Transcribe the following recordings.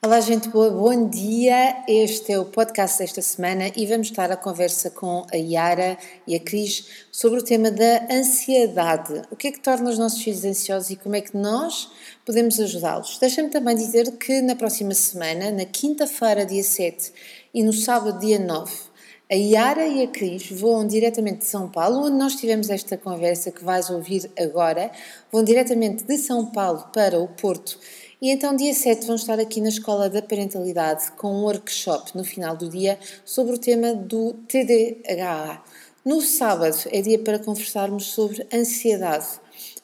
Olá, gente boa, bom dia. Este é o podcast desta semana e vamos estar a conversa com a Yara e a Cris sobre o tema da ansiedade. O que é que torna os nossos filhos ansiosos e como é que nós podemos ajudá-los? Deixa-me também dizer que na próxima semana, na quinta-feira, dia 7 e no sábado, dia 9, a Yara e a Cris voam diretamente de São Paulo, onde nós tivemos esta conversa que vais ouvir agora. Vão diretamente de São Paulo para o Porto e então, dia 7, vão estar aqui na Escola da Parentalidade com um workshop no final do dia sobre o tema do TDAH. No sábado é dia para conversarmos sobre ansiedade.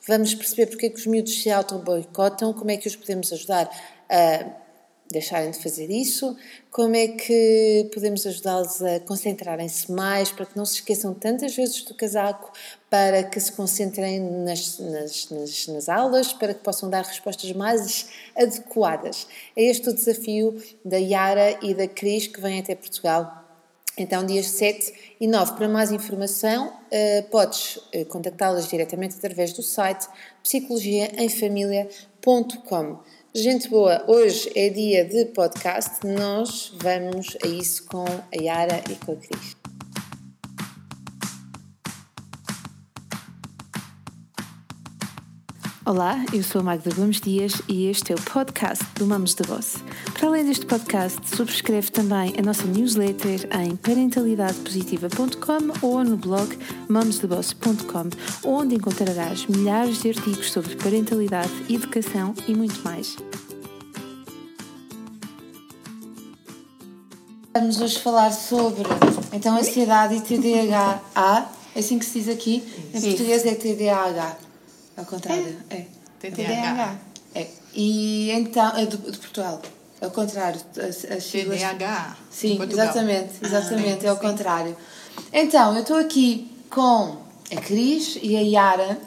Vamos perceber porque é que os miúdos se auto-boicotam, como é que os podemos ajudar a deixarem de fazer isso, como é que podemos ajudá-los a concentrarem-se mais para que não se esqueçam tantas vezes do casaco, para que se concentrem nas, nas, nas, nas aulas, para que possam dar respostas mais adequadas. É este o desafio da Yara e da Cris que vêm até Portugal então, dias 7 e 9. Para mais informação, uh, podes uh, contactá-las diretamente através do site psicologiaemfamilia.com. Gente boa, hoje é dia de podcast, nós vamos a isso com a Yara e com a Cris. Olá, eu sou a Magda Gomes Dias e este é o podcast do Mamos de Boss. Para além deste podcast, subscreve também a nossa newsletter em parentalidadepositiva.com ou no blog mamosdeboss.com, onde encontrarás milhares de artigos sobre parentalidade, educação e muito mais. Vamos hoje falar sobre então ansiedade e TDAH. É assim que se diz aqui. Em português é TDAH. Ao contrário, é. é. TDAH. É. E então, é do, de Portugal. Ao contrário, as, as siglas... TDAH. Sim, exatamente, exatamente, ah, é ao contrário. Então, eu estou aqui com a Cris e a Yara,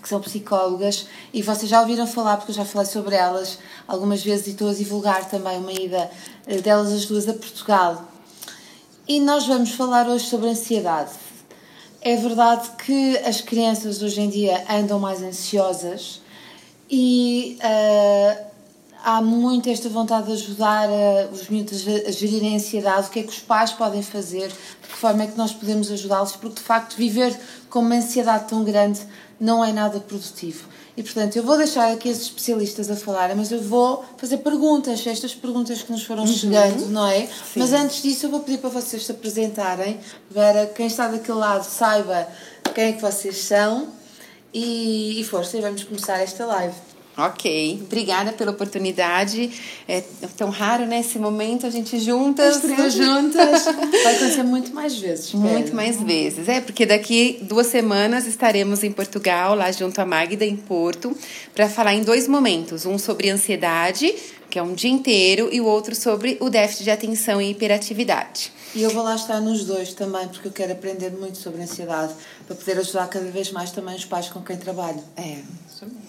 que são psicólogas, e vocês já ouviram falar, porque eu já falei sobre elas algumas vezes e estou a divulgar também uma ida eh, delas as duas a Portugal. E nós vamos falar hoje sobre ansiedade. É verdade que as crianças hoje em dia andam mais ansiosas e uh, há muito esta vontade de ajudar uh, os miúdos a, gerirem a ansiedade. O que é que os pais podem fazer? De que forma é que nós podemos ajudá-los? Porque de facto viver com uma ansiedade tão grande não é nada produtivo. E portanto, eu vou deixar aqui os especialistas a falar, mas eu vou fazer perguntas, estas perguntas que nos foram uhum. chegando, não é? Sim. Mas antes disso, eu vou pedir para vocês se apresentarem, para quem está daquele lado saiba quem é que vocês são e, e força, e vamos começar esta live. Ok, obrigada pela oportunidade. É tão raro, né? Esse momento, a gente juntas. As juntas. Vai acontecer muito mais vezes. Muito mais vezes. É, porque daqui duas semanas estaremos em Portugal, lá junto à Magda, em Porto, para falar em dois momentos. Um sobre ansiedade, que é um dia inteiro, e o outro sobre o déficit de atenção e hiperatividade. E eu vou lá estar nos dois também, porque eu quero aprender muito sobre ansiedade, para poder ajudar cada vez mais também os pais com quem trabalho. É, isso mesmo.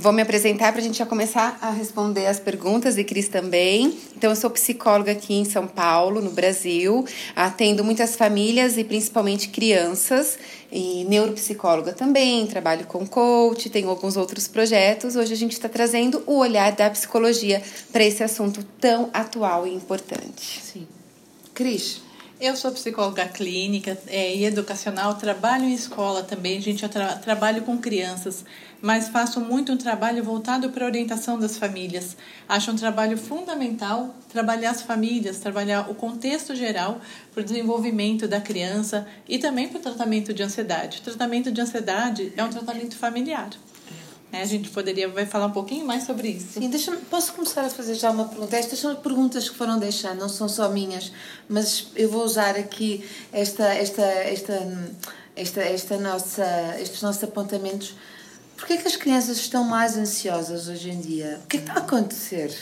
Vou me apresentar para a gente já começar a responder as perguntas e Cris também. Então, eu sou psicóloga aqui em São Paulo, no Brasil. Atendo muitas famílias e principalmente crianças. E neuropsicóloga também, trabalho com coach, tenho alguns outros projetos. Hoje a gente está trazendo o olhar da psicologia para esse assunto tão atual e importante. Sim. Cris, eu sou psicóloga clínica é, e educacional, trabalho em escola também, gente, eu tra trabalho com crianças, mas faço muito um trabalho voltado para a orientação das famílias. Acho um trabalho fundamental trabalhar as famílias, trabalhar o contexto geral para o desenvolvimento da criança e também para o tratamento de ansiedade. O tratamento de ansiedade é um tratamento familiar. É, a gente poderia vai falar um pouquinho mais sobre isso. Sim, deixa posso começar a fazer já uma pergunta? Estas são perguntas que foram deixando, não são só minhas, mas eu vou usar aqui esta, esta, esta, esta, esta nossa, estes nossos apontamentos. Porquê é que as crianças estão mais ansiosas hoje em dia? O que é que está a acontecer?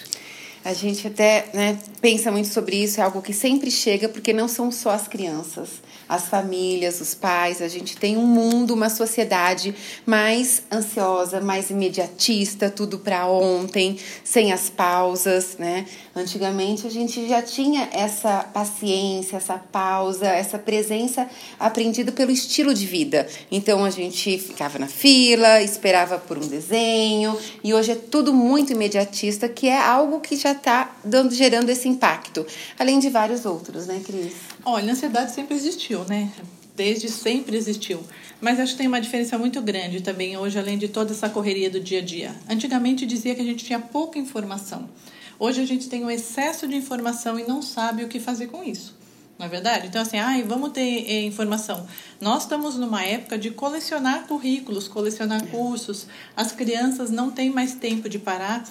A gente até né, pensa muito sobre isso, é algo que sempre chega, porque não são só as crianças as famílias, os pais, a gente tem um mundo, uma sociedade mais ansiosa, mais imediatista, tudo para ontem, sem as pausas, né? Antigamente a gente já tinha essa paciência, essa pausa, essa presença aprendida pelo estilo de vida. Então a gente ficava na fila, esperava por um desenho, e hoje é tudo muito imediatista, que é algo que já está gerando esse impacto, além de vários outros, né, Cris? Olha, a ansiedade sempre existiu, né? Desde sempre existiu. Mas acho que tem uma diferença muito grande também hoje, além de toda essa correria do dia a dia. Antigamente dizia que a gente tinha pouca informação. Hoje a gente tem um excesso de informação e não sabe o que fazer com isso. Não é verdade? Então, assim, ai, vamos ter eh, informação. Nós estamos numa época de colecionar currículos, colecionar cursos. As crianças não têm mais tempo de parar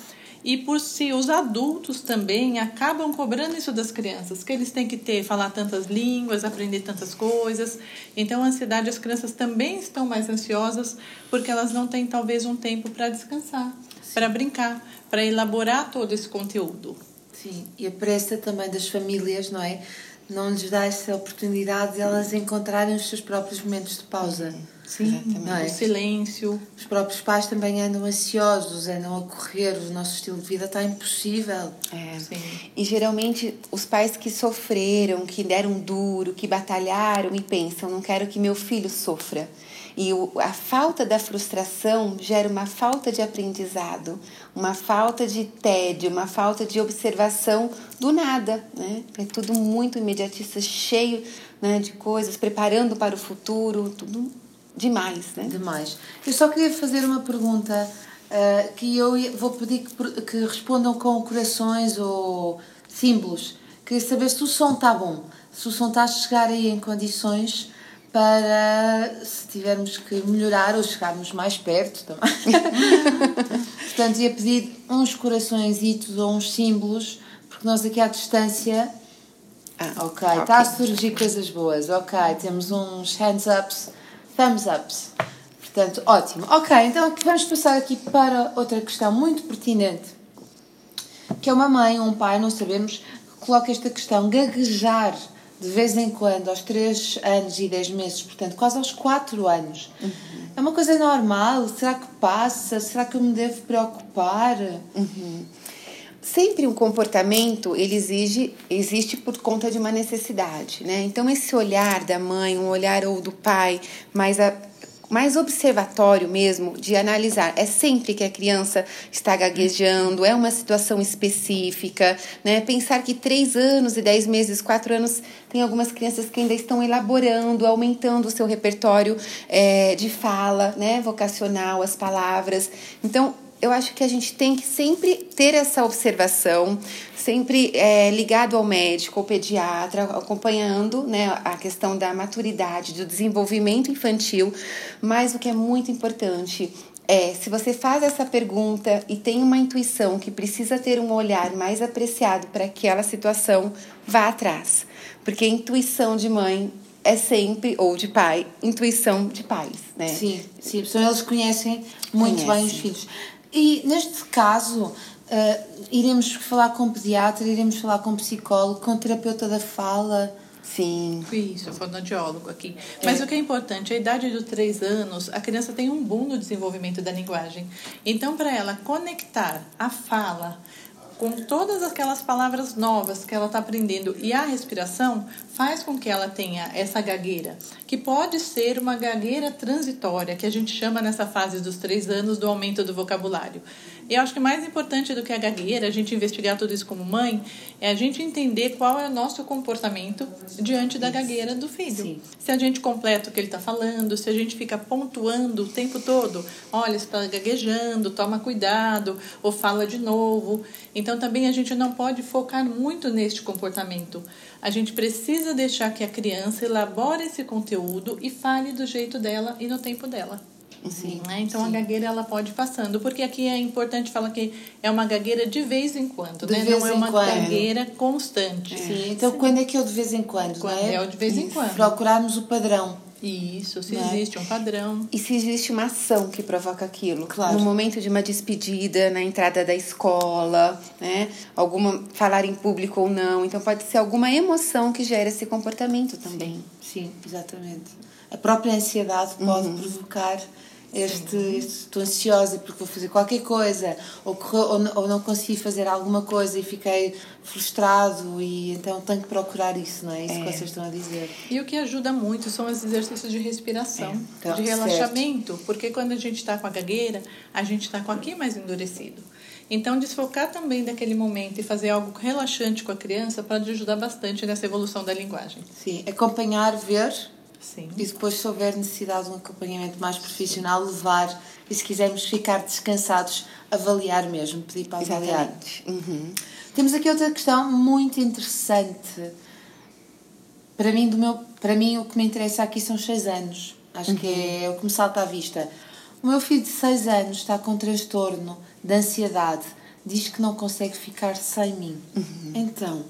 e por si os adultos também acabam cobrando isso das crianças, que eles têm que ter, falar tantas línguas, aprender tantas coisas. Então, a ansiedade, as crianças também estão mais ansiosas porque elas não têm talvez um tempo para descansar, para brincar, para elaborar todo esse conteúdo. Sim, e a pressa também das famílias, não é? Não lhes dá essa oportunidade de elas encontrarem os seus próprios momentos de pausa. Sim, é? o silêncio. Os próprios pais também andam ansiosos, andam a correr, o nosso estilo de vida está impossível. É. Sim. E geralmente os pais que sofreram, que deram duro, que batalharam e pensam, não quero que meu filho sofra. E o, a falta da frustração gera uma falta de aprendizado, uma falta de tédio, uma falta de observação do nada. Né? É tudo muito imediatista, cheio né, de coisas, preparando para o futuro, tudo demais. Né? Demais. Eu só queria fazer uma pergunta uh, que eu vou pedir que, que respondam com corações ou símbolos. Queria saber se o som está bom, se o som está a chegar aí em condições para se tivermos que melhorar ou chegarmos mais perto também. Portanto, ia pedir uns coraçõezitos ou uns símbolos, porque nós aqui à distância. Ah, ok, está okay. a surgir coisas boas. Ok, temos uns hands ups, thumbs ups. Portanto, ótimo. Ok, então vamos passar aqui para outra questão muito pertinente. Que é uma mãe ou um pai, não sabemos, que coloca esta questão: gaguejar de vez em quando, aos 3 anos e 10 meses, portanto, quase aos 4 anos. Uhum. É uma coisa normal? Será que passa? Será que eu me devo preocupar? Uhum. Sempre um comportamento ele exige existe por conta de uma necessidade, né? Então esse olhar da mãe, um olhar ou do pai, mais a, mais observatório mesmo de analisar. É sempre que a criança está gaguejando, é uma situação específica, né? Pensar que três anos e dez meses, quatro anos, tem algumas crianças que ainda estão elaborando, aumentando o seu repertório é, de fala, né? Vocacional, as palavras. Então, eu acho que a gente tem que sempre ter essa observação, sempre é, ligado ao médico, ao pediatra, acompanhando né, a questão da maturidade, do desenvolvimento infantil. Mas o que é muito importante é, se você faz essa pergunta e tem uma intuição que precisa ter um olhar mais apreciado para aquela situação, vá atrás. Porque a intuição de mãe é sempre, ou de pai, intuição de pais, né? Sim, sim, eles conhecem muito Conhece. bem os filhos. E neste caso, uh, iremos falar com pediatra, iremos falar com psicólogo, com terapeuta da fala. Sim. Isso, fonoaudiólogo aqui. Mas é. o que é importante, a idade dos três anos, a criança tem um boom no desenvolvimento da linguagem. Então, para ela conectar a fala com todas aquelas palavras novas que ela está aprendendo e a respiração faz com que ela tenha essa gagueira, que pode ser uma gagueira transitória, que a gente chama nessa fase dos três anos do aumento do vocabulário. Eu acho que mais importante do que a gagueira, a gente investigar tudo isso como mãe, é a gente entender qual é o nosso comportamento diante da gagueira do filho. Sim. Se a gente completa o que ele está falando, se a gente fica pontuando o tempo todo, olha, está gaguejando, toma cuidado, ou fala de novo. Então também a gente não pode focar muito neste comportamento. A gente precisa deixar que a criança elabore esse conteúdo e fale do jeito dela e no tempo dela. Sim, né? Então sim. a gagueira ela pode ir passando, porque aqui é importante falar que é uma gagueira de vez em quando, de né? Não é uma quando. gagueira constante. Sim, então sim. quando é que é o de vez em quando? Quando é? é o de vez em quando. Procurarmos o padrão. Isso, se Né? existe um padrão. E se existe uma ação que provoca aquilo. Claro. No momento de uma despedida, na entrada da escola, né? Alguma falar em público ou não. Então pode ser alguma emoção que gera esse comportamento também. Sim, exatamente. A própria ansiedade pode provocar este, este estou ansiosa porque vou fazer qualquer coisa ou, ou, ou não consegui fazer alguma coisa e fiquei frustrado e então tenho que procurar isso, não é? Isso que vocês estão a dizer. E o que ajuda muito são os exercícios de respiração, É, então, de certo. relaxamento, porque quando a gente está com a gagueira, a gente está com aqui mais endurecido. Então, desfocar também daquele momento e fazer algo relaxante com a criança pode ajudar bastante nessa evolução da linguagem. Sim, acompanhar, ver Sim. e depois, se houver necessidade de um acompanhamento mais profissional, levar e se quisermos ficar descansados, avaliar mesmo, pedir para avaliar. Uhum. Temos aqui outra questão muito interessante. Para mim, do meu, para mim, o que me interessa aqui são os 6 anos. Acho que é o que me salta à vista. O meu filho de 6 anos está com transtorno de ansiedade. Diz que não consegue ficar sem mim. Então,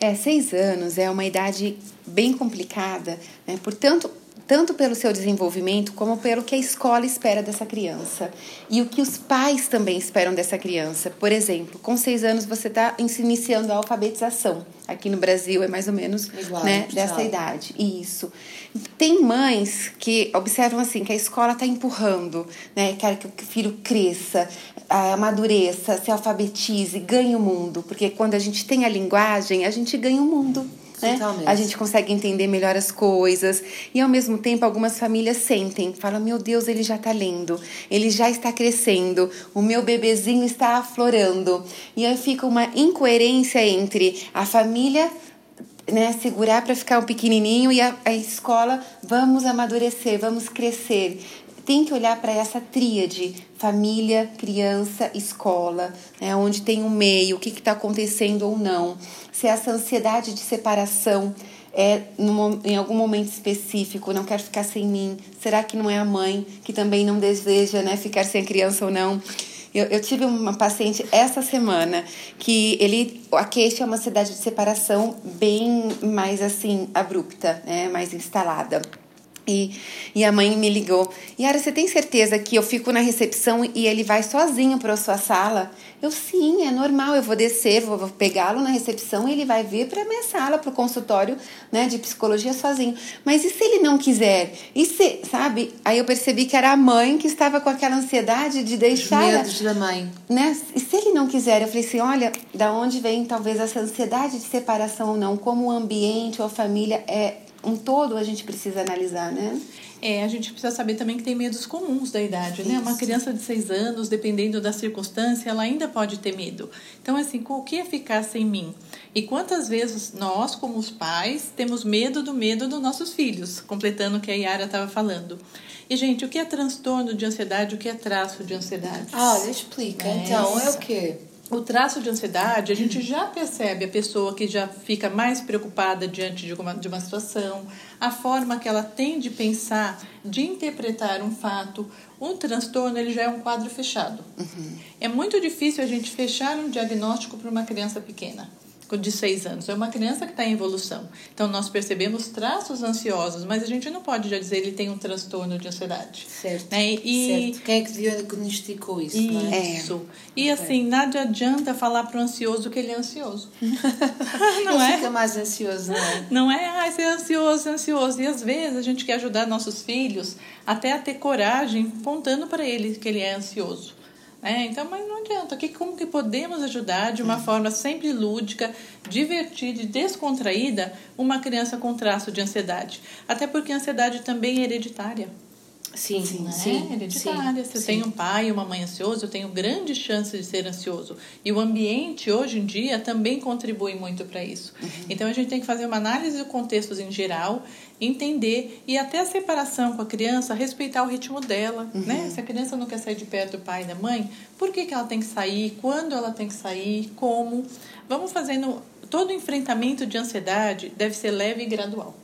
É, seis anos é uma idade bem complicada, né? Portanto, tanto pelo seu desenvolvimento como pelo que a escola espera dessa criança e o que os pais também esperam dessa criança. Por exemplo, com seis anos você está iniciando a alfabetização. Aqui no Brasil é mais ou menos Igual, né, Portugal. dessa idade. Isso. Tem mães que observam assim que a escola está empurrando, né? Quer que o filho cresça, amadureça, se alfabetize, ganhe o mundo, porque quando a gente tem a linguagem, a gente ganha o mundo. Né? A gente consegue entender melhor as coisas. E ao mesmo tempo algumas famílias sentem, falam meu Deus ele já está lendo, ele já está crescendo, o meu bebezinho está aflorando. E aí fica uma incoerência entre a família né, segurar para ficar um pequenininho e a, a escola vamos amadurecer, vamos crescer. Tem que olhar para essa tríade, família, criança, escola, né, onde tem um meio, o que está acontecendo ou não. Se essa ansiedade de separação é em algum momento específico, não quer ficar sem mim, será que não é a mãe que também não deseja né, ficar sem a criança ou não? Eu, eu tive uma paciente essa semana que ele a queixa é uma ansiedade de separação bem mais assim abrupta, né, mais instalada. E, e a mãe me ligou. Yara, você tem certeza que eu fico na recepção e ele vai sozinho para a sua sala? Eu, sim, é normal. Eu vou descer, vou, vou pegá-lo na recepção e ele vai vir para a minha sala, para o consultório né, de psicologia sozinho. Mas e se ele não quiser? E se, sabe? Aí eu percebi que era a mãe que estava com aquela ansiedade de os deixar medos da mãe. né? E se ele não quiser, eu falei assim, olha, da onde vem talvez essa ansiedade de separação ou não, como o ambiente ou a família é um todo, a gente precisa analisar, né? É, a gente precisa saber também que tem medos comuns da idade, né? Uma criança de seis anos, dependendo da circunstância, ela ainda pode ter medo. Então, assim, o que é ficar sem mim? E quantas vezes nós, como os pais, temos medo do medo dos nossos filhos, completando o que a Yara estava falando. E, gente, o que é transtorno de ansiedade, o que é traço de ansiedade? Ah, olha, explica. Então, é o quê? O traço de ansiedade, a gente já percebe a pessoa que já fica mais preocupada diante de uma, de uma situação, a forma que ela tem de pensar, de interpretar um fato. Um transtorno, ele já é um quadro fechado. É muito difícil a gente fechar um diagnóstico para uma criança pequena, de seis anos. É uma criança que está em evolução. Então, nós percebemos traços ansiosos, mas a gente não pode já dizer ele tem um transtorno de ansiedade. Certo. Né? E, certo. Quem é que diagnosticou isso, é? isso. E assim, nada adianta falar para o ansioso que ele é ansioso. não Ele é? fica mais ansioso, não é? Não é, ai, ser ansioso, ser ansioso. E às vezes a gente quer ajudar nossos filhos até a ter coragem, apontando para ele que ele é ansioso. Né? então, mas não adianta. Que, como que podemos ajudar de uma forma sempre lúdica, divertida e descontraída uma criança com traço de ansiedade? Até porque a ansiedade também é hereditária. Sim, sim, né? sim. hereditária. Se eu sim. tenho um pai e uma mãe ansioso, eu tenho grande chance de ser ansioso. E o ambiente, hoje em dia, também contribui muito para isso. Uhum. Então, a gente tem que fazer uma análise de contextos em geral, entender e até a separação com a criança, respeitar o ritmo dela. Uhum. Né? Se a criança não quer sair de perto do pai e da mãe, por que, que ela tem que sair? Quando ela tem que sair? Como? Vamos fazendo... Todo enfrentamento de ansiedade deve ser leve e gradual.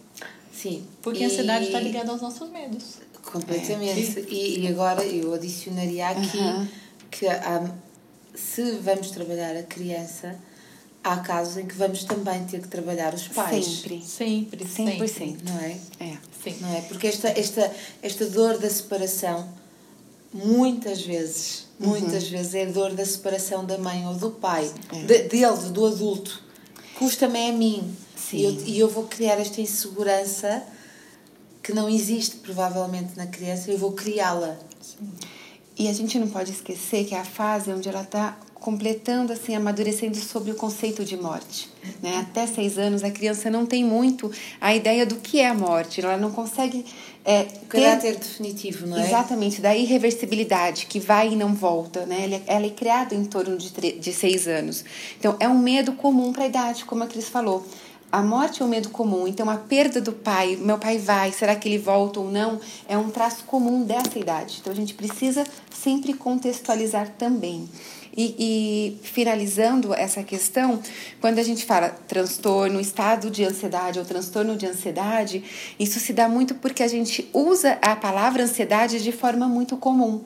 Sim. Porque a ansiedade está ligada aos nossos medos. Completamente. E, e agora eu adicionaria aqui que há- se vamos trabalhar a criança, há casos em que vamos também ter que trabalhar os pais. Sempre. Sempre, sempre. 100%. Não é? É. Sim. Não é? Porque esta, esta, esta dor da separação, muitas vezes, muitas vezes é a dor da separação da mãe ou do pai, de- dele, do adulto. Custa-me a mim. Sim. E eu, e eu vou criar esta insegurança que não existe provavelmente na criança, eu vou criá-la. E a gente não pode esquecer que é a fase onde ela está completando, assim, amadurecendo sobre o conceito de morte. Né? Até seis anos, a criança não tem muito a ideia do que é a morte. Ela não consegue é, O ter caráter definitivo, não é? Exatamente, da irreversibilidade que vai e não volta, né? Ela é, ela é criada em torno de, tre- de seis anos. Então, é um medo comum para a idade, como a Cris falou. A morte é um medo comum, então a perda do pai, meu pai vai, será que ele volta ou não, é um traço comum dessa idade. Então a gente precisa sempre contextualizar também. E, e finalizando essa questão, quando a gente fala transtorno, estado de ansiedade ou transtorno de ansiedade, isso se dá muito porque a gente usa a palavra ansiedade de forma muito comum.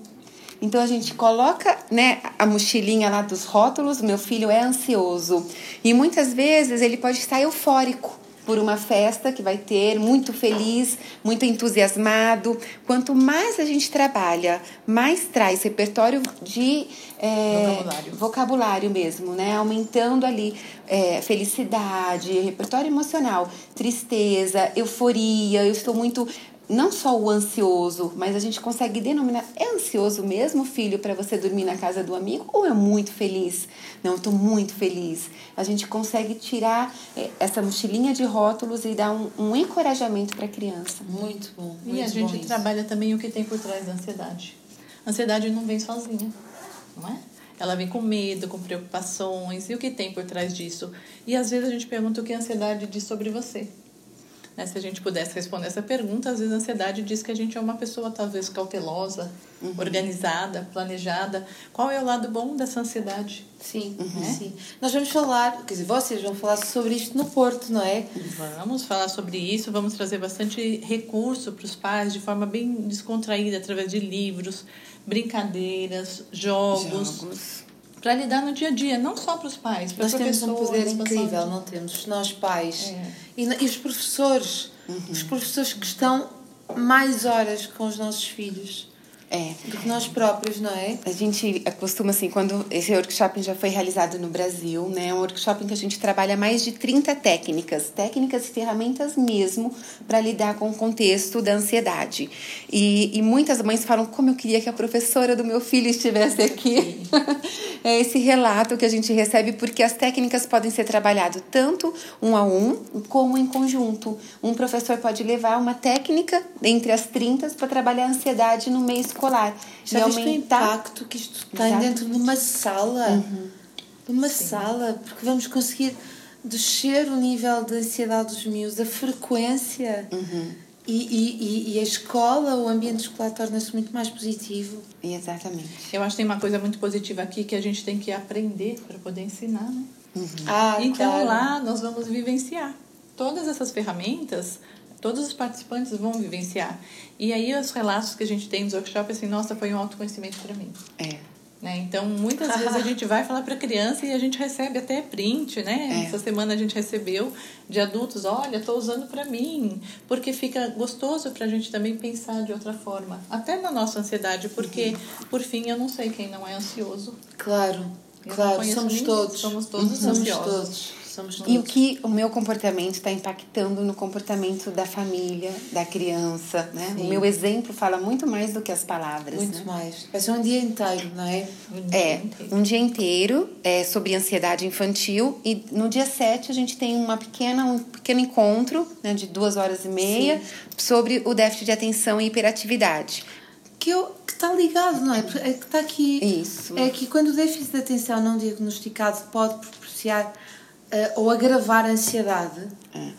Então a gente coloca né, a mochilinha lá dos rótulos, meu filho é ansioso. E muitas vezes ele pode estar eufórico por uma festa que vai ter, muito feliz, muito entusiasmado. Quanto mais a gente trabalha, mais traz repertório de é, Vocabulário. vocabulário mesmo, né? Aumentando ali é, felicidade, repertório emocional, tristeza, euforia. Eu estou muito não só o ansioso, mas a gente consegue denominar. É ansioso mesmo, filho, para você dormir na casa do amigo? Ou é muito feliz? Não, eu estou muito feliz. A gente consegue tirar eh, essa mochilinha de rótulos e dar um, um encorajamento para a criança. Muito bom. E muito a bom gente isso. trabalha também o que tem por trás da ansiedade. A ansiedade não vem sozinha, não é? Ela vem com medo, com preocupações, e o que tem por trás disso? E às vezes a gente pergunta o que a ansiedade diz sobre você. Né? Se a gente pudesse responder essa pergunta, às vezes a ansiedade diz que a gente é uma pessoa talvez cautelosa, organizada, planejada. Qual é o lado bom dessa ansiedade? Sim, Uhum. sim. Nós vamos falar, quer dizer, vocês vão falar sobre isto no Porto, não é? Vamos falar sobre isso, vamos trazer bastante recurso para os pais de forma bem descontraída, através de livros, brincadeiras, jogos, Jogos. Para lidar no dia a dia, não só para os pais, para Nós temos um poder incrível, não temos? Nós pais É. e, e os professores, Uhum. os professores que estão mais horas com os nossos filhos É. do que nós próprios, não é? A gente costuma, assim, quando esse workshop já foi realizado no Brasil, né? É um workshop em que a gente trabalha mais de 30 técnicas, técnicas e ferramentas mesmo para lidar com o contexto da ansiedade. E, e muitas mães falam como eu queria que a professora do meu filho estivesse aqui. é esse relato que a gente recebe, porque as técnicas podem ser trabalhadas tanto um a um, como em conjunto. Um professor pode levar uma técnica entre as 30 para trabalhar a ansiedade no meio escolar. Já e viste o impacto que isto tem Exatamente. dentro de uma sala? De uma sala, porque vamos conseguir descer o nível de ansiedade dos miúdos, a frequência. E, e, e- e a escola, o ambiente escolar torna-se muito mais positivo. Exatamente. Eu acho que tem uma coisa muito positiva aqui que a gente tem que aprender para poder ensinar, né? Ah, Então claro. lá nós vamos vivenciar todas essas ferramentas, todos os participantes vão vivenciar. E aí os relatos que a gente tem nos workshops assim, nossa, foi um autoconhecimento para mim. É. Né? Então, muitas vezes a gente vai falar para a criança e a gente recebe até print, né? É. Essa semana a gente recebeu de adultos, olha, estou usando para mim, porque fica gostoso para a gente também pensar de outra forma, até na nossa ansiedade, porque, por fim, eu não sei quem não é ansioso. Claro, Eu claro, somos ninguém. todos. Somos todos somos ansiosos. todos. Somos todos. E o que o meu comportamento está impactando no comportamento da família, da criança, né? O meu exemplo fala muito mais do que as palavras, Muito né? mais. Vai ser um dia inteiro, não é? É, um dia inteiro é sobre ansiedade infantil e no dia 7 a gente tem uma pequena, um pequeno encontro né, de duas horas e meia sobre o déficit de atenção e hiperatividade. Que, eu, que está ligado, não é? É que está aqui. Isso. É que quando o déficit de atenção não diagnosticado pode propiciar eh, ou agravar a ansiedade. É.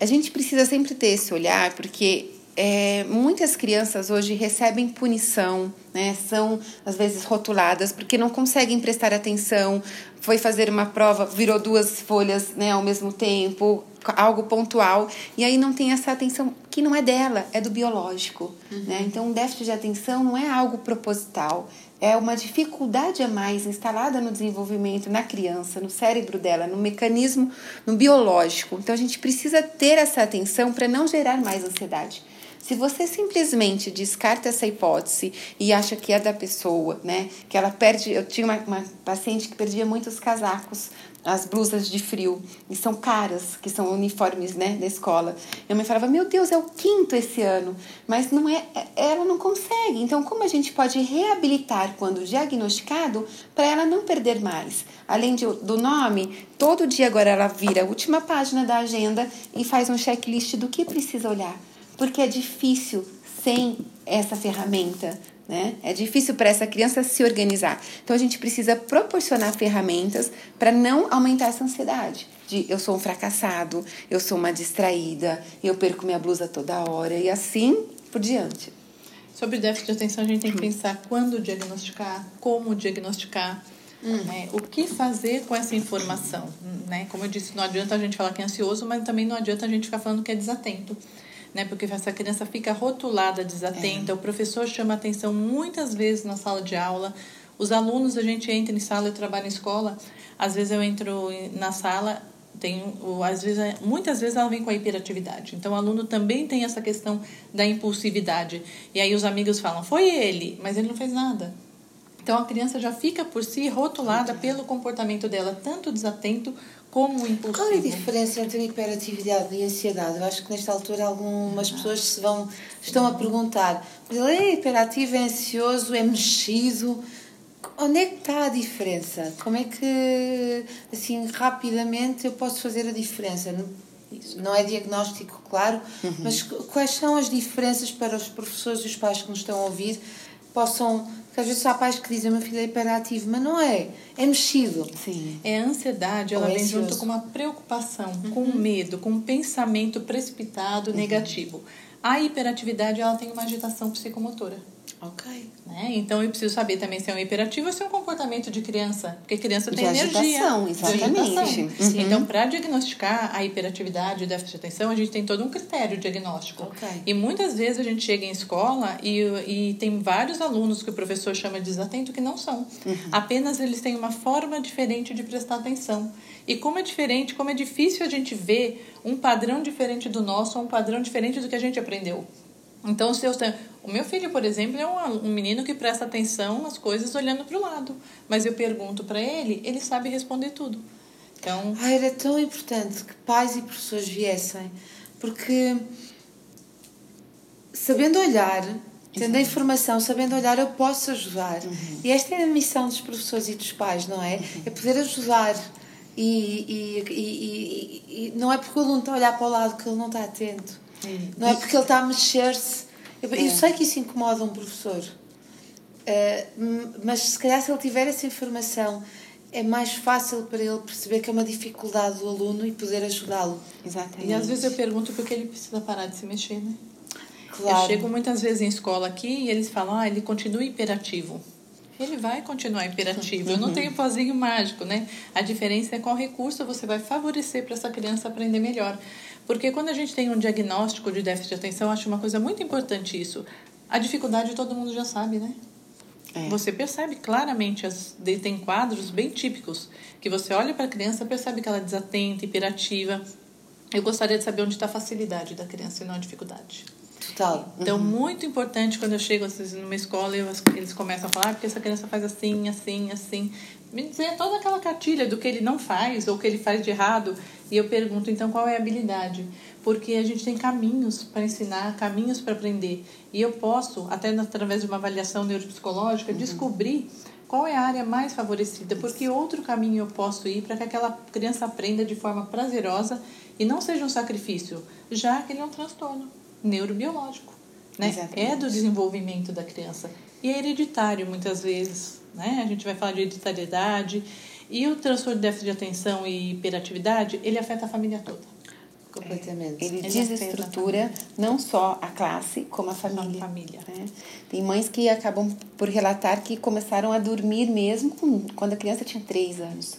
A gente precisa sempre ter esse olhar, porque é, muitas crianças hoje recebem punição, né? são às vezes rotuladas porque não conseguem prestar atenção, foi fazer uma prova, virou duas folhas né, ao mesmo tempo, algo pontual, e aí não tem essa atenção que não é dela, é do biológico. Uhum. Né? Então, o déficit de atenção não é algo proposital, é uma dificuldade a mais instalada no desenvolvimento na criança, no cérebro dela, no mecanismo, no biológico. Então, a gente precisa ter essa atenção para não gerar mais ansiedade. Se você simplesmente descarta essa hipótese e acha que é da pessoa, né? Que ela perde. Eu tinha uma, uma paciente que perdia muitos casacos as blusas de frio, e são caras, que são uniformes, né, da escola. Minha mãe falava: "Meu Deus, é o quinto esse ano", mas não é, é ela não consegue. Então, como a gente pode reabilitar quando diagnosticado para ela não perder mais? Além de, do nome, todo dia agora ela vira a última página da agenda e faz um checklist do que precisa olhar porque é difícil sem essa ferramenta. Né? É difícil para essa criança se organizar. Então a gente precisa proporcionar ferramentas para não aumentar essa ansiedade. De eu sou um fracassado, eu sou uma distraída, eu perco minha blusa toda hora e assim por diante. Sobre déficit de atenção, a gente tem que pensar quando diagnosticar, como diagnosticar, hum. né? o que fazer com essa informação. Né? Como eu disse, não adianta a gente falar que é ansioso, mas também não adianta a gente ficar falando que é desatento né? Porque essa criança fica rotulada, desatenta, é. o professor chama atenção muitas vezes na sala de aula. Os alunos, a gente entra em sala, eu trabalho em escola, às vezes eu entro na sala, tem, às vezes, muitas vezes ela vem com a hiperatividade. Então, o aluno também tem essa questão da impulsividade. E aí os amigos falam, foi ele, mas ele não fez nada. Então, a criança já fica por si rotulada pelo comportamento dela, tanto desatento como impulsivo. Qual é a diferença entre hiperatividade e ansiedade? Eu acho que nesta altura algumas pessoas se vão, estão a perguntar: ele é hiperativo, é ansioso, é mexido? Onde é que está a diferença? Como é que, assim, rapidamente eu posso fazer a diferença? Não é diagnóstico, claro, uhum. mas quais são as diferenças para os professores e os pais que nos estão a ouvir possam porque às vezes há pais que dizem meu filho é hiperativo, mas não é. É mexido. Sim. É a ansiedade, ela Ou vem junto com uma preocupação, uhum. com medo, com um pensamento precipitado, uhum. negativo. A hiperatividade, ela tem uma agitação psicomotora. Ok. Né? Então eu preciso saber também se é um hiperativo ou se é um comportamento de criança. Porque criança tem de energia. Agitação, exatamente. Uhum. Então, para diagnosticar a hiperatividade e déficit de atenção, a gente tem todo um critério diagnóstico. Okay. E muitas vezes a gente chega em escola e, e tem vários alunos que o professor chama de desatento que não são. Uhum. Apenas eles têm uma forma diferente de prestar atenção. E como é diferente, como é difícil a gente ver um padrão diferente do nosso ou um padrão diferente do que a gente aprendeu. Então, se eu, o meu filho, por exemplo, é um, um menino que presta atenção nas coisas olhando para o lado. Mas eu pergunto para ele, ele sabe responder tudo. Então... Ah, era tão importante que pais e professores viessem, porque sabendo olhar, tendo a informação, sabendo olhar, eu posso ajudar. Uhum. E esta é a missão dos professores e dos pais, não é? Uhum. É poder ajudar. E, e, e, e, não é porque o aluno está a olhar para o lado que ele não está atento. Não é porque ele está a mexer-se. Eu, eu, é. sei que isso incomoda um professor, uh, mas se calhar se ele tiver essa informação é mais fácil para ele perceber que é uma dificuldade do aluno e poder ajudá-lo. Exatamente. E às vezes eu pergunto porque ele precisa parar de se mexer, né? Claro. Eu chego muitas vezes em escola aqui e eles falam, ah, ele continua hiperativo. Ele vai continuar imperativo. Eu não tenho pozinho mágico, né? A diferença é qual recurso você vai favorecer para essa criança aprender melhor. Porque quando a gente tem um diagnóstico de déficit de atenção, acho uma coisa muito importante isso. A dificuldade todo mundo já sabe, né? É. Você percebe claramente, as, tem quadros bem típicos, que você olha para a criança percebe que ela é desatenta, hiperativa. Eu gostaria de saber onde está a facilidade da criança e não a dificuldade. Total. Então, uhum. muito importante quando eu chego numa escola e eles começam a falar, ah, porque essa criança faz assim, assim, assim. Me dizer toda aquela cartilha do que ele não faz ou que ele faz de errado. E eu pergunto, então, qual é a habilidade? Porque a gente tem caminhos para ensinar, caminhos para aprender. E eu posso, até através de uma avaliação neuropsicológica, uhum. descobrir qual é a área mais favorecida, porque outro caminho eu posso ir para que aquela criança aprenda de forma prazerosa e não seja um sacrifício, já que ele é um transtorno neurobiológico. Né? É do desenvolvimento da criança. E é hereditário, muitas vezes. Né? A gente vai falar de hereditariedade e o transtorno de déficit de atenção e hiperatividade, ele afeta a família toda. Completamente. É, ele, ele desestrutura não só a classe, como a família. A família. Né? Tem mães que acabam por relatar que começaram a dormir mesmo com, quando a criança tinha três anos.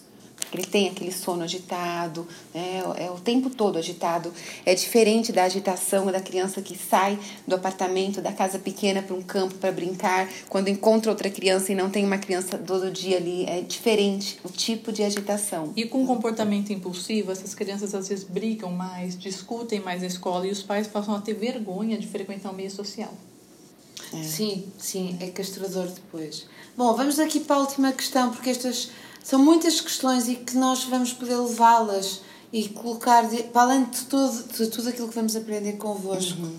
Ele tem aquele sono agitado, né? é o tempo todo agitado. É diferente da agitação da criança que sai do apartamento, da casa pequena para um campo para brincar, quando encontra outra criança e não tem uma criança todo dia ali. É diferente o tipo de agitação. E com comportamento impulsivo, essas crianças às vezes brigam mais, discutem mais na escola e os pais passam a ter vergonha de frequentar o meio social. É. Sim, sim, é castrador depois. Bom, vamos aqui para a última questão, porque estas são muitas questões e que nós vamos poder levá-las e colocar, de, para além de tudo, de tudo aquilo que vamos aprender convosco, uhum.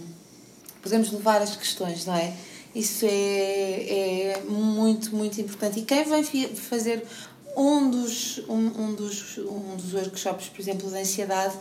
podemos levar as questões, não é? Isso é, é muito, muito importante. E quem vai fazer um dos, um, um, dos, um dos workshops, por exemplo, de ansiedade,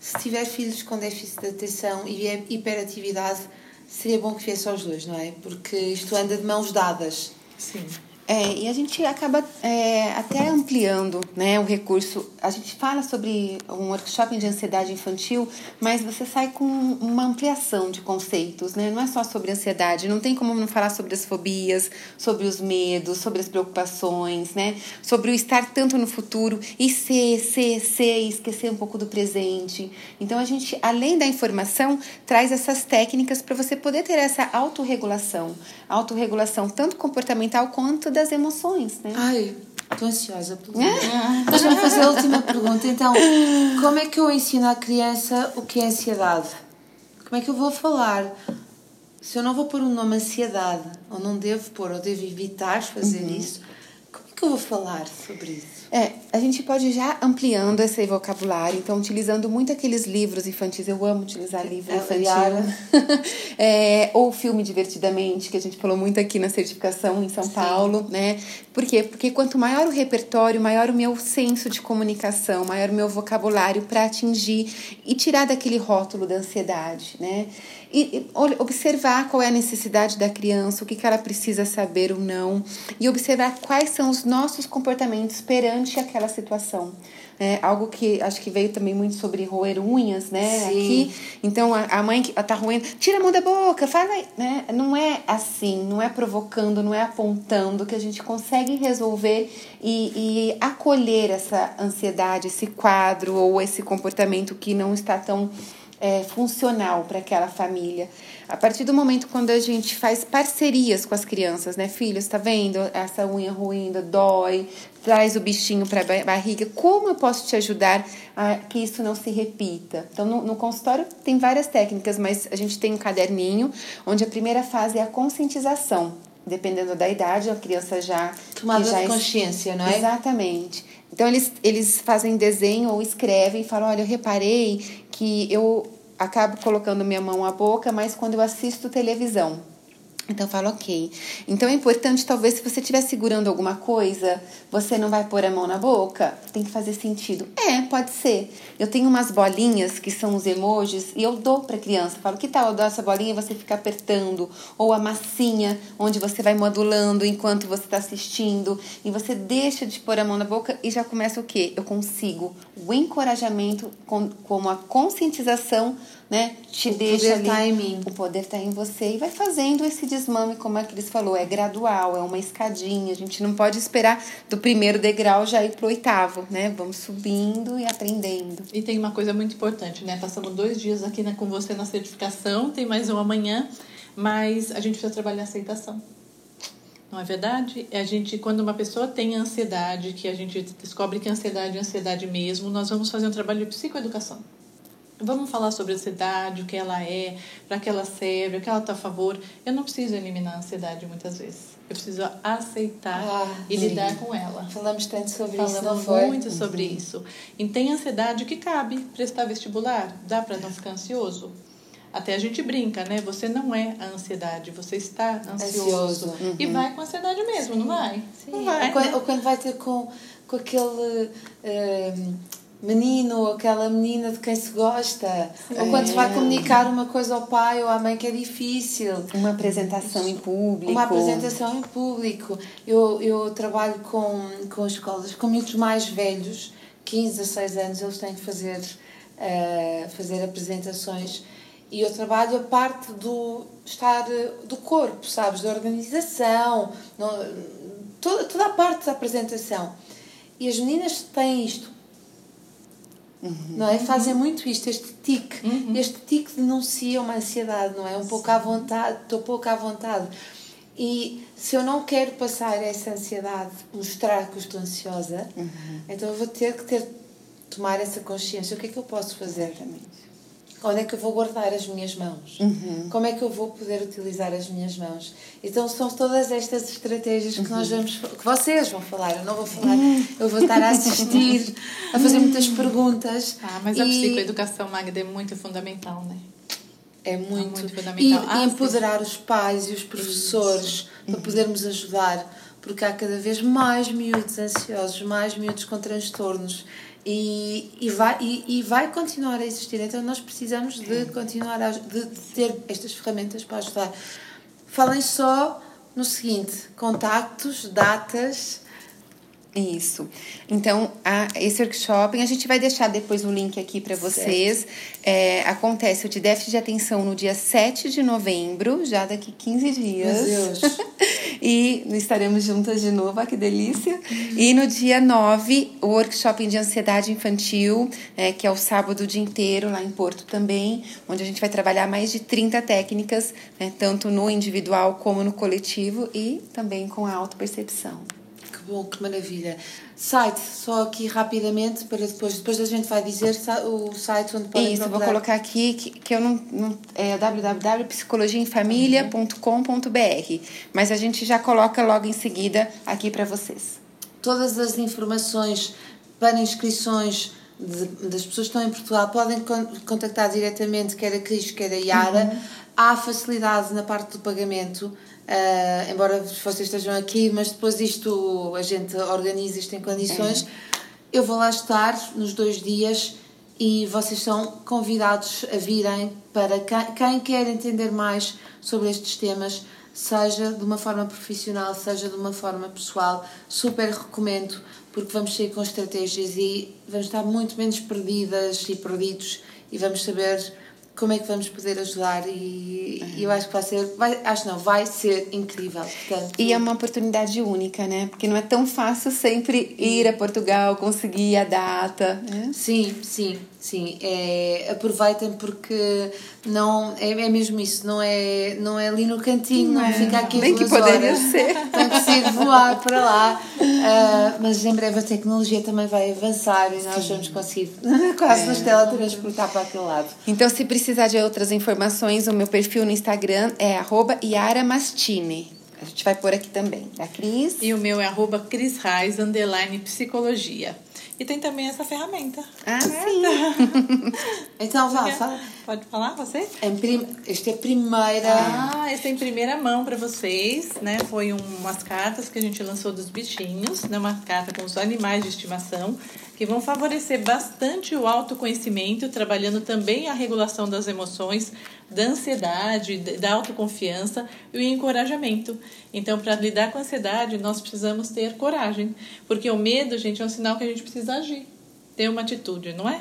se tiver filhos com déficit de atenção e hiperatividade, seria bom que viesse aos dois, não é? Porque isto anda de mãos dadas. Sim. É, e a gente acaba é, até ampliando né, o recurso. A gente fala sobre um workshop de ansiedade infantil, mas você sai com uma ampliação de conceitos, né? Não é só sobre ansiedade, não tem como não falar sobre as fobias, sobre os medos, sobre as preocupações, né? Sobre o estar tanto no futuro e ser, ser, ser esquecer um pouco do presente. Então a gente, além da informação, traz essas técnicas para você poder ter essa autorregulação. Autorregulação tanto comportamental quanto das emoções, né? Ai, estou ansiosa por é? Deixa-me fazer a última pergunta. Então, como é que eu ensino à criança o que é ansiedade? Como é que eu vou falar? Se eu não vou pôr o um nome ansiedade, ou não devo pôr, ou devo evitar fazer uhum. isso, como é que eu vou falar sobre isso? É, a gente pode já ampliando esse vocabulário, então utilizando muito aqueles livros infantis. Eu amo utilizar livro é, infantil. é, ou filme Divertidamente, que a gente falou muito aqui na certificação em São Sim. Paulo, né? Por quê? Porque quanto maior o repertório, maior o meu senso de comunicação, maior o meu vocabulário para atingir e tirar daquele rótulo da ansiedade, né? e observar qual é a necessidade da criança, o que, que ela precisa saber ou não, e observar quais são os nossos comportamentos perante aquela situação. É, algo que acho que veio também muito sobre roer unhas, né? Sim. Aqui. Então a, a mãe que tá roendo, tira a mão da boca, fala, né? Não é assim, não é provocando, não é apontando que a gente consegue resolver e, e acolher essa ansiedade, esse quadro ou esse comportamento que não está tão é, funcional para aquela família. A partir do momento quando a gente faz parcerias com as crianças, né? Filhos, está vendo? Essa unha ruindo, dói, traz o bichinho para a barriga. Como eu posso te ajudar a que isso não se repita? Então, no, no, consultório tem várias técnicas, mas a gente tem um caderninho onde a primeira fase é a conscientização. Dependendo da idade, a criança já. Tomada já de consciência, não é? Exatamente. Então, eles, eles fazem desenho ou escrevem e falam: olha, eu reparei que eu acabo colocando minha mão à boca, mas quando eu assisto televisão. Então eu falo, ok. Então é importante, talvez, se você estiver segurando alguma coisa, você não vai pôr a mão na boca? Tem que fazer sentido. É, pode ser. Eu tenho umas bolinhas que são os emojis e eu dou para criança. Falo, que tal eu dou essa bolinha e você fica apertando? Ou a massinha, onde você vai modulando enquanto você está assistindo. E você deixa de pôr a mão na boca e já começa o quê? Eu consigo o encorajamento, como a conscientização né? Te o deixa poder tá ali. Tá em mim. O poder está em você e vai fazendo esse desmame, como a Cris falou, é gradual, é uma escadinha. A gente não pode esperar do primeiro degrau já ir pro oitavo, né? Vamos subindo e aprendendo. E tem uma coisa muito importante, né? Passamos dois dias aqui né, com você na certificação, tem mais um amanhã, mas a gente precisa trabalhar a aceitação. Não é verdade? A gente, quando uma pessoa tem ansiedade, que a gente descobre que a ansiedade é ansiedade mesmo, nós vamos fazer um trabalho de psicoeducação. Vamos falar sobre a ansiedade, o que ela é, para que ela serve, o que ela está a favor. Eu não preciso eliminar a ansiedade muitas vezes. Eu preciso aceitar ah, e sim. lidar com ela. Falamos tanto sobre Falamos isso. Falamos muito sobre uhum. isso. E tem ansiedade que cabe prestar vestibular. Dá para não ficar ansioso? Até a gente brinca, né? Você não é a ansiedade, você está ansioso. ansioso. Uhum. E vai com ansiedade mesmo, sim. não vai? Sim. Não vai. Ou quando, ou quando vai ter com, com aquele. Uh, menino ou aquela menina de quem se gosta. Sim. Ou quando se vai comunicar uma coisa ao pai ou à mãe que é difícil. Uma apresentação em público. Uma apresentação em público. Eu, eu trabalho com, com escolas, com muitos mais velhos, 15, 16 anos, eles têm de fazer, uh, fazer apresentações. E eu trabalho a parte do estar do corpo, sabes? Da organização, no, toda, toda a parte da apresentação. E as meninas têm isto. Uhum. Não é? Fazem muito isto, este tique. Uhum. Este tique denuncia uma ansiedade, não é? Um pouco à vontade, estou pouco à vontade. E se eu não quero passar essa ansiedade, mostrar que estou ansiosa, uhum. então eu vou ter que ter, tomar essa consciência. O que é que eu posso fazer? Exatamente onde é que eu vou guardar as minhas mãos? Uhum. Como é que eu vou poder utilizar as minhas mãos? Então são todas estas estratégias que uhum. nós vamos que vocês vão falar, eu não vou falar, uhum. eu vou estar a assistir, a fazer muitas perguntas. Ah, mas e... a psicoeducação Magda é muito fundamental, né? É muito, é muito fundamental. E, ah, e empoderar os pais e os professores Isso. para uhum. podermos ajudar, porque há cada vez mais miúdos ansiosos, mais miúdos com transtornos e, e, vai, e, e, vai continuar a existir. Então nós precisamos de continuar a de ter estas ferramentas para ajudar. Falem só no seguinte: contactos, datas. Isso. Então, a, esse workshop, a gente vai deixar depois o link aqui para vocês. É, acontece o de déficit de atenção no dia 7 de novembro, já daqui 15 dias. Meu Deus. e estaremos juntas de novo, ah, que delícia. E no dia 9, o workshop de ansiedade infantil, é, que é o sábado o dia inteiro, lá em Porto também, onde a gente vai trabalhar mais de 30 técnicas, né, tanto no individual como no coletivo, e também com a autopercepção bom, que maravilha. Site, só aqui rapidamente, para depois, depois a gente vai dizer o site onde podem Isso, procurar. vou colocar aqui, que, que eu não, não é www.psicologiaemfamilia.com.br, mas a gente já coloca logo em seguida aqui para vocês. Todas as informações para inscrições de, das pessoas que estão em Portugal podem contactar diretamente quer a Cris, quer a Yara. Uhum. Há facilidade na parte do pagamento Uh, embora vocês estejam aqui, mas depois isto a gente organiza isto em condições. É. Eu vou lá estar nos dois dias e vocês são convidados a virem para quem, quem quer entender mais sobre estes temas, seja de uma forma profissional, seja de uma forma pessoal. Super recomendo, porque vamos sair com estratégias e vamos estar muito menos perdidas e perdidos e vamos saber como é que vamos poder ajudar e, uhum. eu acho que vai ser, vai, acho não, vai ser incrível. Portanto, e é uma oportunidade única, né? Porque não é tão fácil sempre ir a Portugal, conseguir a data. Né? Sim, sim. Sim, é, aproveitem porque não é, é mesmo isso, não é, não é ali no cantinho, não, não é. fica aqui Nem que poderia horas. ser. Tem que ser voar para lá. Uh, mas em breve a tecnologia também vai avançar e nós Sim. vamos conseguir quase é. nos teletransportar para aquele lado. Então, se precisar de outras informações, o meu perfil no Instagram é @yaramastine. A gente vai pôr aqui também. A Cris. E o meu é arroba Cris Reis, underline psicologia. E tem também essa ferramenta. Ah, sim. então, vá, fala. Pode falar, você? É prim... Este é primeira... Ah, esse é em primeira mão para vocês, né? Foi umas cartas que a gente lançou dos bichinhos, né? Uma carta com os animais de estimação, que vão favorecer bastante o autoconhecimento, trabalhando também a regulação das emoções, da ansiedade, da autoconfiança e o encorajamento. Então, para lidar com a ansiedade, nós precisamos ter coragem, porque o medo, gente, é um sinal que a gente precisa agir, ter uma atitude, não é?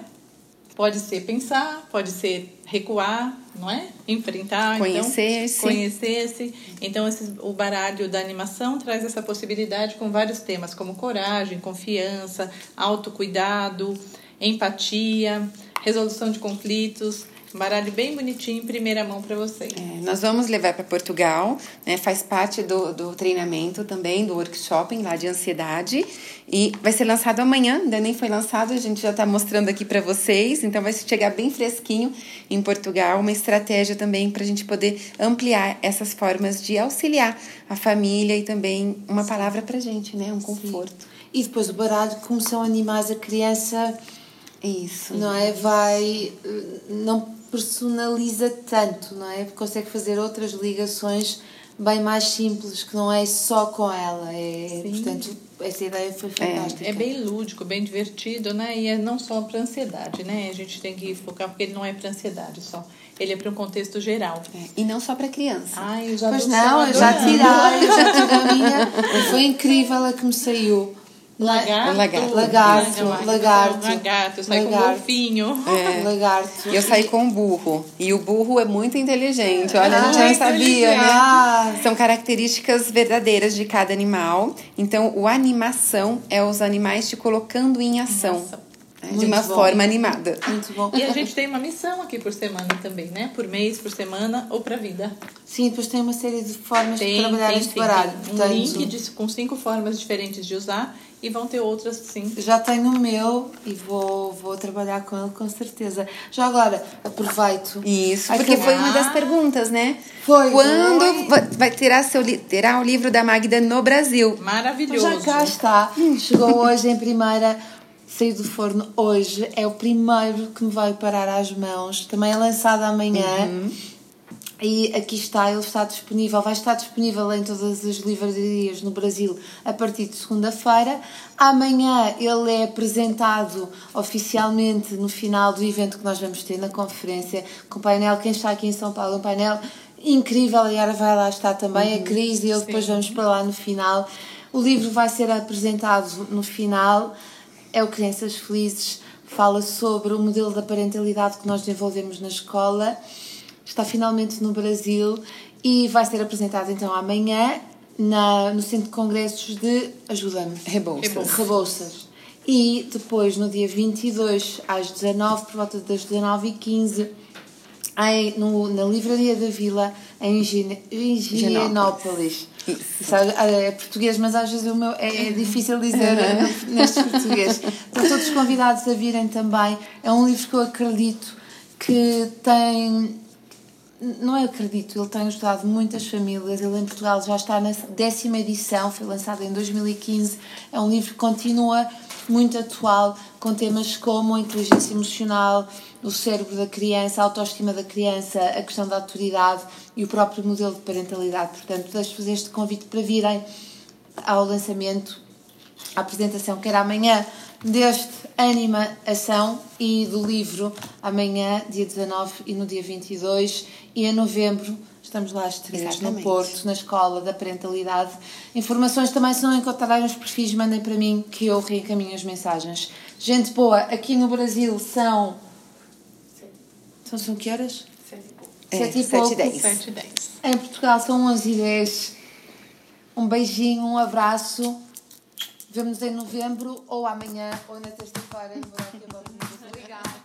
Pode ser pensar, pode ser recuar, não é? Enfrentar, conhecer-se. Então, conhecer-se. Então, esse, o baralho da animação traz essa possibilidade com vários temas, como coragem, confiança, autocuidado, empatia, resolução de conflitos. Um baralho bem bonitinho em primeira mão para vocês. É, nós vamos levar para Portugal, né? faz parte do, do treinamento também, do workshop lá de ansiedade. E vai ser lançado amanhã, ainda nem foi lançado, a gente já está mostrando aqui para vocês. Então vai chegar bem fresquinho em Portugal. Uma estratégia também para a gente poder ampliar essas formas de auxiliar a família e também uma palavra para gente, né? Um conforto. Sim. E depois o baralho, como são animais, a criança. Isso. Não é? Vai. Não personaliza tanto, não é? Consegue fazer outras ligações bem mais simples, que não é só com ela. É, portanto, essa ideia foi fantástica. É, é, bem lúdico, bem divertido, né? E é não só para ansiedade, né? A gente tem que focar, porque ele não é para ansiedade só. Ele é para um contexto geral. É, e não só para criança. Ai, eu já pois não, eu já tirei, eu já tirei a minha. Foi incrível a que me saiu. Lagarto. Lagarto. Lagarto, Lagarto. lagarto. Lagarto. Eu saí com um Lagarto. golfinho. É. Lagarto. Eu saí com o burro. E o burro é muito inteligente. Olha, a gente Ah, não sabia, né? Ah, São características verdadeiras de cada animal. Então, o animação é os animais te colocando em ação. Ação. Né? De Muito uma bom. forma animada. muito bom. E a gente tem uma missão aqui por semana também, né? Por mês, por semana ou pra vida. Sim, depois tem uma série de formas Tem, de trabalhar tem, este baralho. tem Portanto, um link de- com cinco formas diferentes de usar e vão ter outras sim. Já tenho o meu e vou, vou trabalhar com ele com certeza. Já agora, aproveito. Isso, porque que- foi uma das perguntas, né? Foi. Quando Foi. vai- terá, seu, terá o livro da Magda no Brasil? Então Maravilhoso. já cá está. Chegou hoje em primeira, saiu do forno hoje. É o primeiro que me vai parar às mãos. Também é lançado amanhã. E aqui está, ele está disponível, vai estar disponível em todas as livrarias no Brasil a partir de segunda-feira. Amanhã ele é apresentado oficialmente no final do evento que nós vamos ter na conferência com o painel. Quem está aqui em São Paulo, um painel incrível. A Yara vai lá estar também, a Cris, e eu depois vamos para lá no final. O livro vai ser apresentado no final. É o Crianças Felizes, fala sobre o modelo da parentalidade que nós desenvolvemos na escola está finalmente no Brasil e vai ser apresentado então amanhã na, no Centro de Congressos de Ajuda-me. Rebouças. Rebouças. Rebouças. E depois, no dia 22, às 19 por volta das 19h15, em, no, na Livraria da Vila, em Higienópolis. Sabe, É português, mas às vezes o meu é difícil dizer neste português. Estão todos convidados a virem também. É um livro que eu acredito que tem não é acredito, ele tem ajudado muitas famílias. Ele em Portugal já está na décima edição, foi lançado em 2015. É um livro que continua muito atual, com temas como a inteligência emocional, o cérebro da criança, a autoestima da criança, a questão da autoridade e o próprio modelo de parentalidade. Portanto, deixo fazer este convite para virem ao lançamento, à apresentação, que era amanhã, deste Anima Ação e do livro amanhã, dia 19 e no dia 22 e em novembro estamos lá às três no. Porto, na Escola da Parentalidade. Informações também se não encontrarem os perfis, mandem para mim que eu reencaminho as mensagens. Gente boa, aqui no Brasil são... São, são que horas? É, Sete e sete e pouco. dez. 7 e 10. Em Portugal são 11 e 10. Um beijinho, um abraço. Vemos em novembro, ou amanhã, ou na terça-feira. Obrigada.